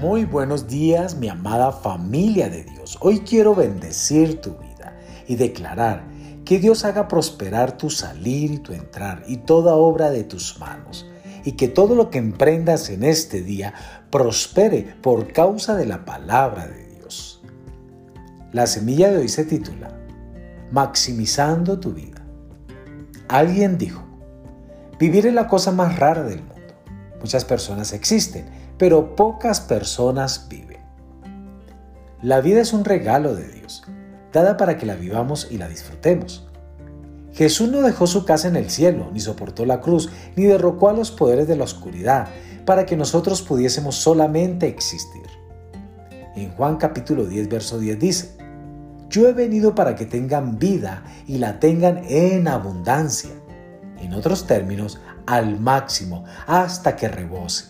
Muy buenos días, mi amada familia de Dios. Hoy quiero bendecir tu vida y declarar que Dios haga prosperar tu salir y tu entrar y toda obra de tus manos y que todo lo que emprendas en este día prospere por causa de la palabra de Dios. La semilla de hoy se titula Maximizando tu vida. Alguien dijo, vivir es la cosa más rara del mundo. Muchas personas existen pero pocas personas viven. La vida es un regalo de Dios, dada para que la vivamos y la disfrutemos. Jesús no dejó su casa en el cielo, ni soportó la cruz, ni derrocó a los poderes de la oscuridad, para que nosotros pudiésemos solamente existir. En Juan capítulo 10, verso 10 dice, Yo he venido para que tengan vida y la tengan en abundancia. En otros términos, al máximo, hasta que rebose.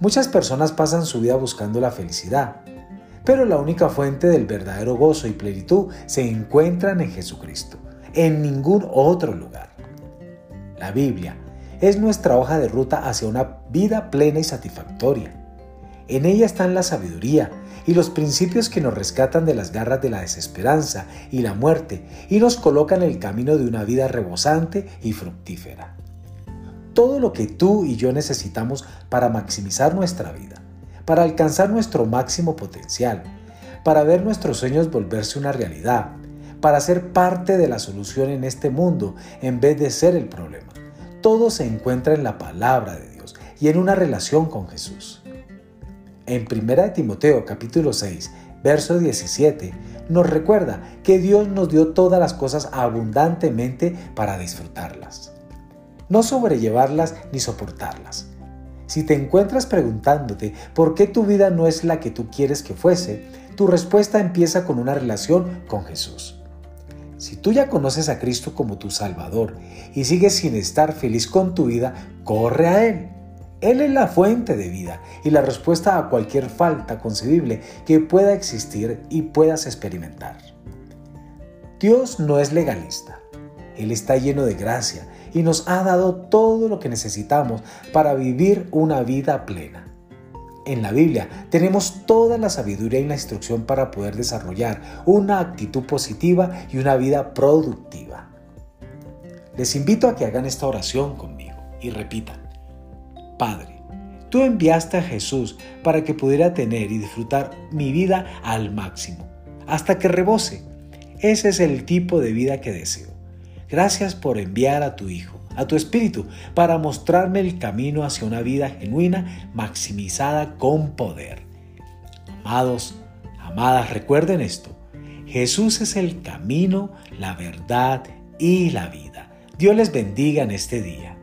Muchas personas pasan su vida buscando la felicidad, pero la única fuente del verdadero gozo y plenitud se encuentran en Jesucristo, en ningún otro lugar. La Biblia es nuestra hoja de ruta hacia una vida plena y satisfactoria. En ella están la sabiduría y los principios que nos rescatan de las garras de la desesperanza y la muerte y nos colocan en el camino de una vida rebosante y fructífera todo lo que tú y yo necesitamos para maximizar nuestra vida, para alcanzar nuestro máximo potencial, para ver nuestros sueños volverse una realidad, para ser parte de la solución en este mundo en vez de ser el problema. Todo se encuentra en la palabra de Dios y en una relación con Jesús. En 1 Timoteo capítulo 6, verso 17, nos recuerda que Dios nos dio todas las cosas abundantemente para disfrutarlas no sobrellevarlas ni soportarlas. Si te encuentras preguntándote por qué tu vida no es la que tú quieres que fuese, tu respuesta empieza con una relación con Jesús. Si tú ya conoces a Cristo como tu Salvador y sigues sin estar feliz con tu vida, corre a Él. Él es la fuente de vida y la respuesta a cualquier falta concebible que pueda existir y puedas experimentar. Dios no es legalista. Él está lleno de gracia y nos ha dado todo lo que necesitamos para vivir una vida plena. En la Biblia tenemos toda la sabiduría y la instrucción para poder desarrollar una actitud positiva y una vida productiva. Les invito a que hagan esta oración conmigo y repitan, Padre, tú enviaste a Jesús para que pudiera tener y disfrutar mi vida al máximo, hasta que rebose. Ese es el tipo de vida que deseo. Gracias por enviar a tu Hijo, a tu Espíritu, para mostrarme el camino hacia una vida genuina, maximizada con poder. Amados, amadas, recuerden esto. Jesús es el camino, la verdad y la vida. Dios les bendiga en este día.